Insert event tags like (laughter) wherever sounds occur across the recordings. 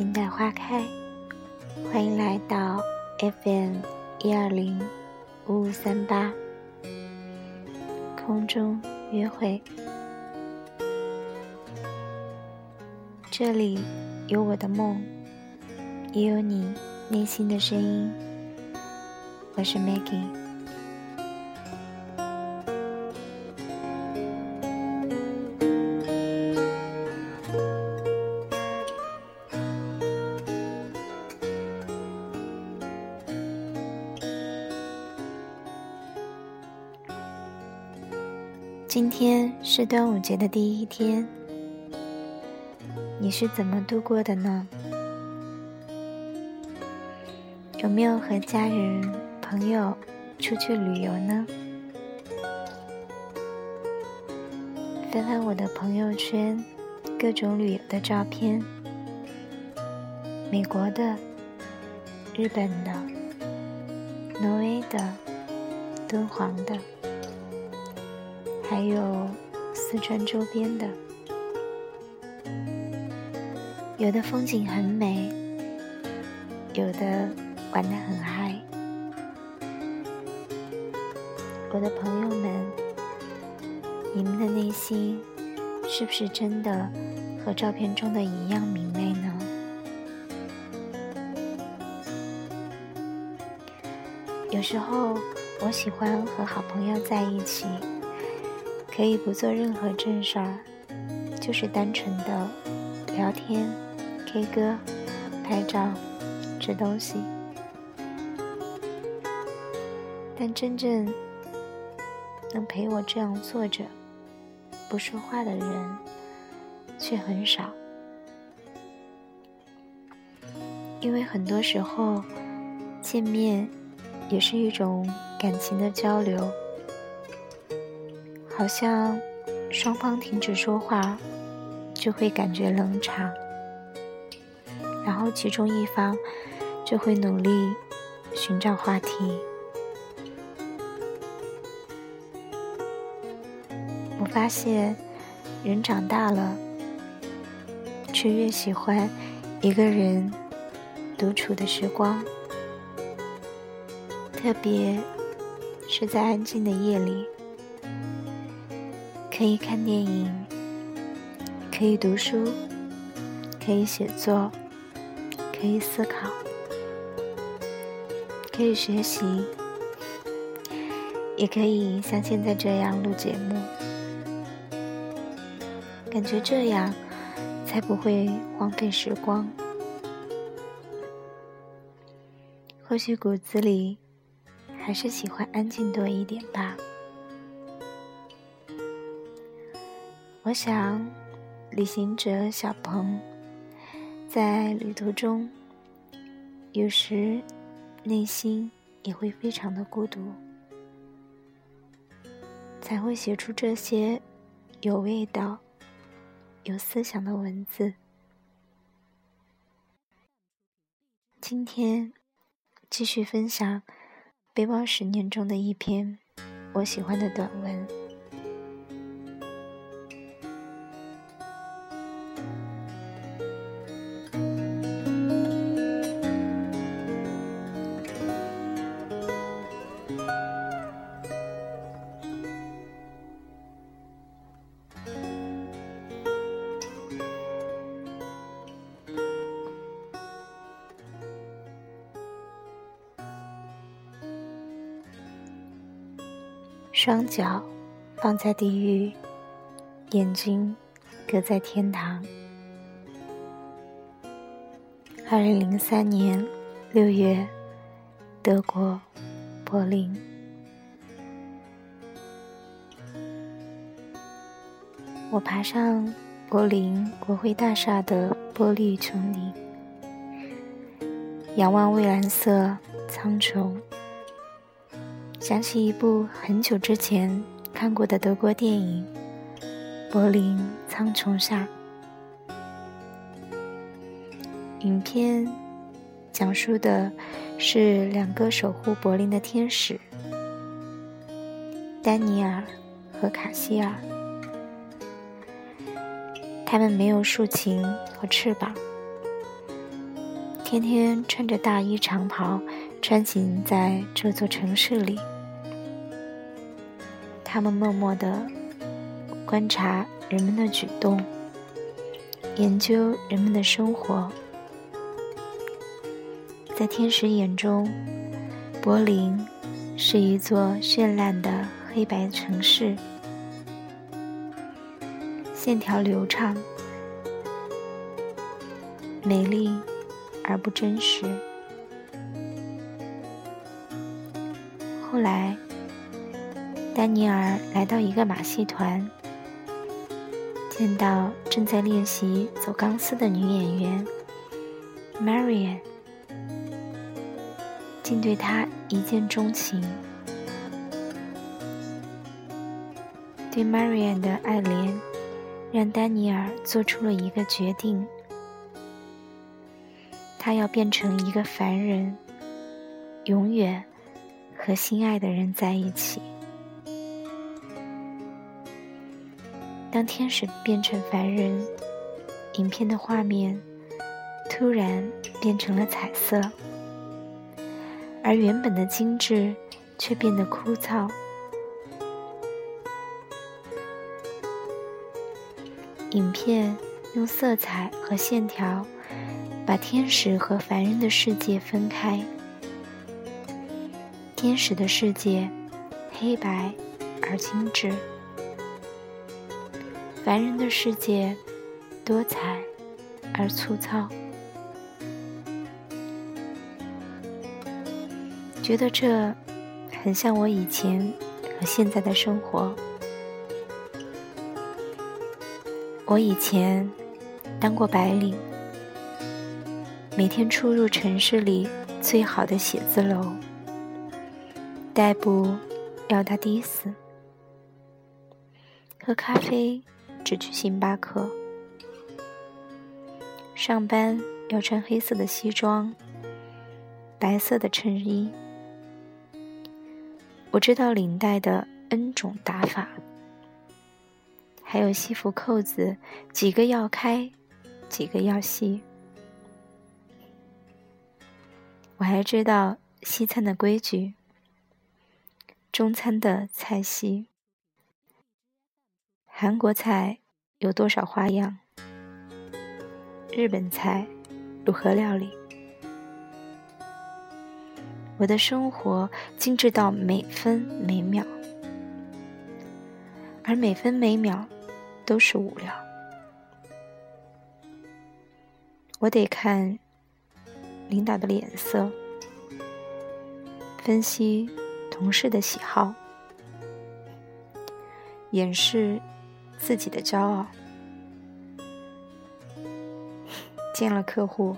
静待花开。欢迎来到 FM 一二零五五三八空中约会。这里有我的梦，也有你内心的声音。我是 Maggie。今天是端午节的第一天，你是怎么度过的呢？有没有和家人、朋友出去旅游呢？翻翻我的朋友圈，各种旅游的照片，美国的、日本的、挪威的、敦煌的。还有四川周边的，有的风景很美，有的玩得很嗨。我的朋友们，你们的内心是不是真的和照片中的一样明媚呢？有时候，我喜欢和好朋友在一起。可以不做任何正事儿，就是单纯的聊天、K 歌、拍照、吃东西。但真正能陪我这样坐着不说话的人却很少，因为很多时候见面也是一种感情的交流。好像双方停止说话，就会感觉冷场，然后其中一方就会努力寻找话题。我发现人长大了，却越喜欢一个人独处的时光，特别是在安静的夜里。可以看电影，可以读书，可以写作，可以思考，可以学习，也可以像现在这样录节目。感觉这样才不会荒废时光。或许骨子里还是喜欢安静多一点吧。我想，旅行者小鹏在旅途中，有时内心也会非常的孤独，才会写出这些有味道、有思想的文字。今天继续分享《背包十年》中的一篇我喜欢的短文。双脚放在地狱，眼睛搁在天堂。二零零三年六月，德国柏林。我爬上柏林国会大厦的玻璃穹顶，仰望蔚蓝色苍穹。想起一部很久之前看过的德国电影《柏林苍穹下》。影片讲述的是两个守护柏林的天使——丹尼尔和卡西尔。他们没有竖琴和翅膀，天天穿着大衣长袍穿行在这座城市里。他们默默地观察人们的举动，研究人们的生活。在天使眼中，柏林是一座绚烂的黑白城市。线条流畅，美丽而不真实。后来，丹尼尔来到一个马戏团，见到正在练习走钢丝的女演员 Marian，竟对她一见钟情。对 Marian 的爱怜。让丹尼尔做出了一个决定：他要变成一个凡人，永远和心爱的人在一起。当天使变成凡人，影片的画面突然变成了彩色，而原本的精致却变得枯燥。影片用色彩和线条把天使和凡人的世界分开。天使的世界黑白而精致，凡人的世界多彩而粗糙。觉得这很像我以前和现在的生活。我以前当过白领，每天出入城市里最好的写字楼，代步要打的士，喝咖啡只去星巴克，上班要穿黑色的西装，白色的衬衣。我知道领带的 N 种打法。还有西服扣子，几个要开，几个要系。我还知道西餐的规矩，中餐的菜系，韩国菜有多少花样，日本菜如何料理。我的生活精致到每分每秒，而每分每秒。都是无聊，我得看领导的脸色，分析同事的喜好，掩饰自己的骄傲。见了客户，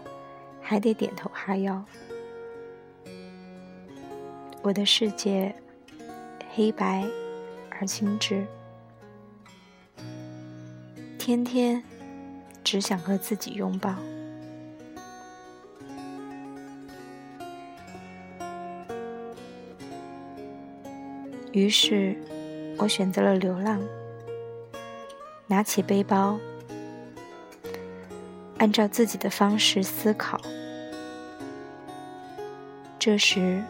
还得点头哈腰。我的世界黑白而精致。天天只想和自己拥抱，于是我选择了流浪，拿起背包，按照自己的方式思考。这时，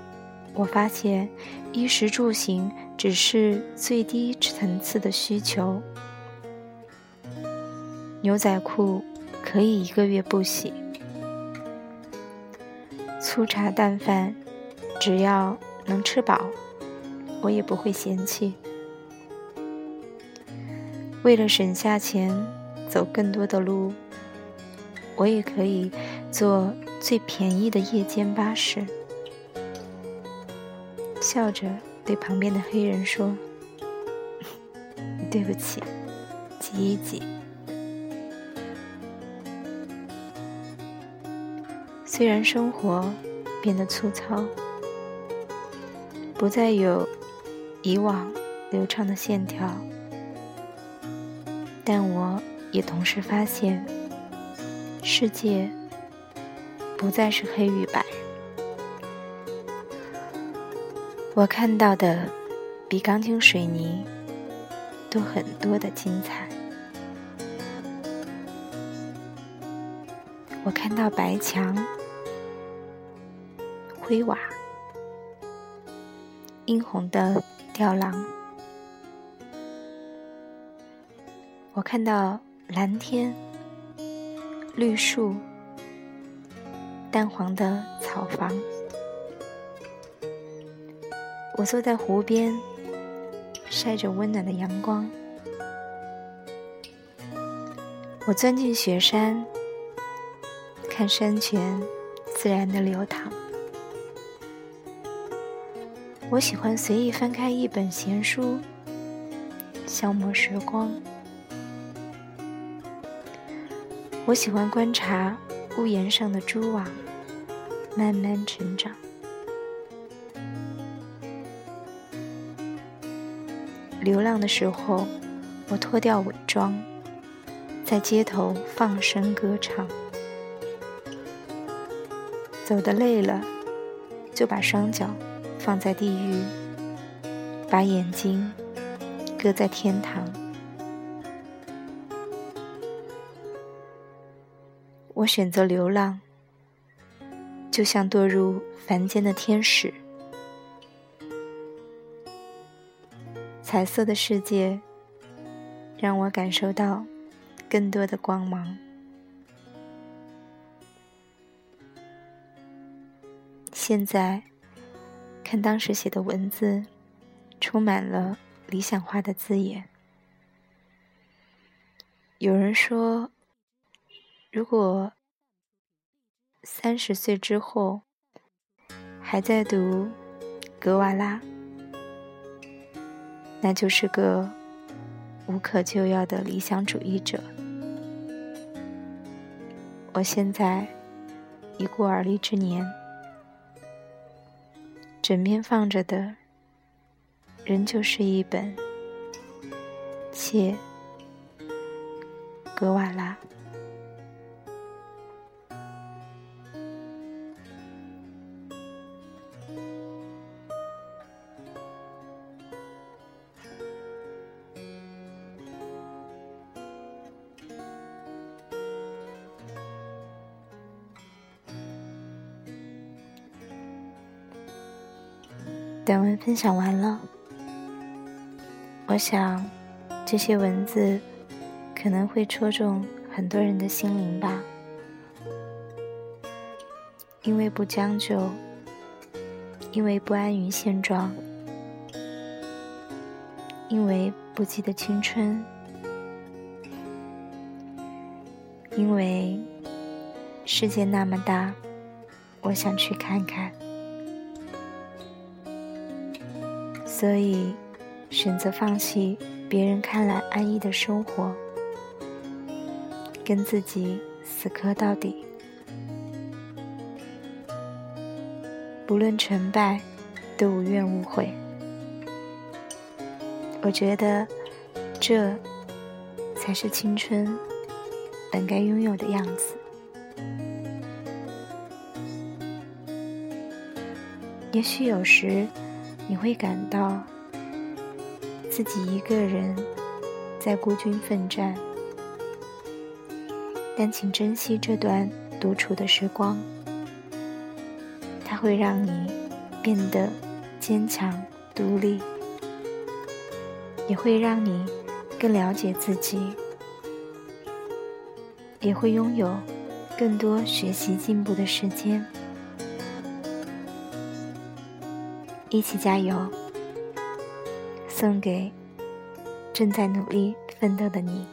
我发现衣食住行只是最低层次的需求。牛仔裤可以一个月不洗，粗茶淡饭只要能吃饱，我也不会嫌弃。为了省下钱，走更多的路，我也可以坐最便宜的夜间巴士。笑着对旁边的黑人说：“ (laughs) 对不起，挤一挤。”虽然生活变得粗糙，不再有以往流畅的线条，但我也同时发现，世界不再是黑与白。我看到的比钢筋水泥多很多的精彩。我看到白墙、灰瓦、殷红的吊廊，我看到蓝天、绿树、淡黄的草房。我坐在湖边，晒着温暖的阳光。我钻进雪山，看山泉自然的流淌。我喜欢随意翻开一本闲书，消磨时光。我喜欢观察屋檐上的蛛网慢慢成长。流浪的时候，我脱掉伪装，在街头放声歌唱。走得累了，就把双脚放在地狱，把眼睛搁在天堂。我选择流浪，就像堕入凡间的天使。彩色的世界，让我感受到更多的光芒。现在看当时写的文字，充满了理想化的字眼。有人说，如果三十岁之后还在读格瓦拉。那就是个无可救药的理想主义者。我现在已过而立之年，枕边放着的，仍旧是一本《切格瓦拉》。短文分享完了，我想这些文字可能会戳中很多人的心灵吧。因为不将就，因为不安于现状，因为不记得青春，因为世界那么大，我想去看看。所以，选择放弃别人看来安逸的生活，跟自己死磕到底。不论成败，都无怨无悔。我觉得，这才是青春本该拥有的样子。也许有时。你会感到自己一个人在孤军奋战，但请珍惜这段独处的时光，它会让你变得坚强独立，也会让你更了解自己，也会拥有更多学习进步的时间。一起加油！送给正在努力奋斗的你。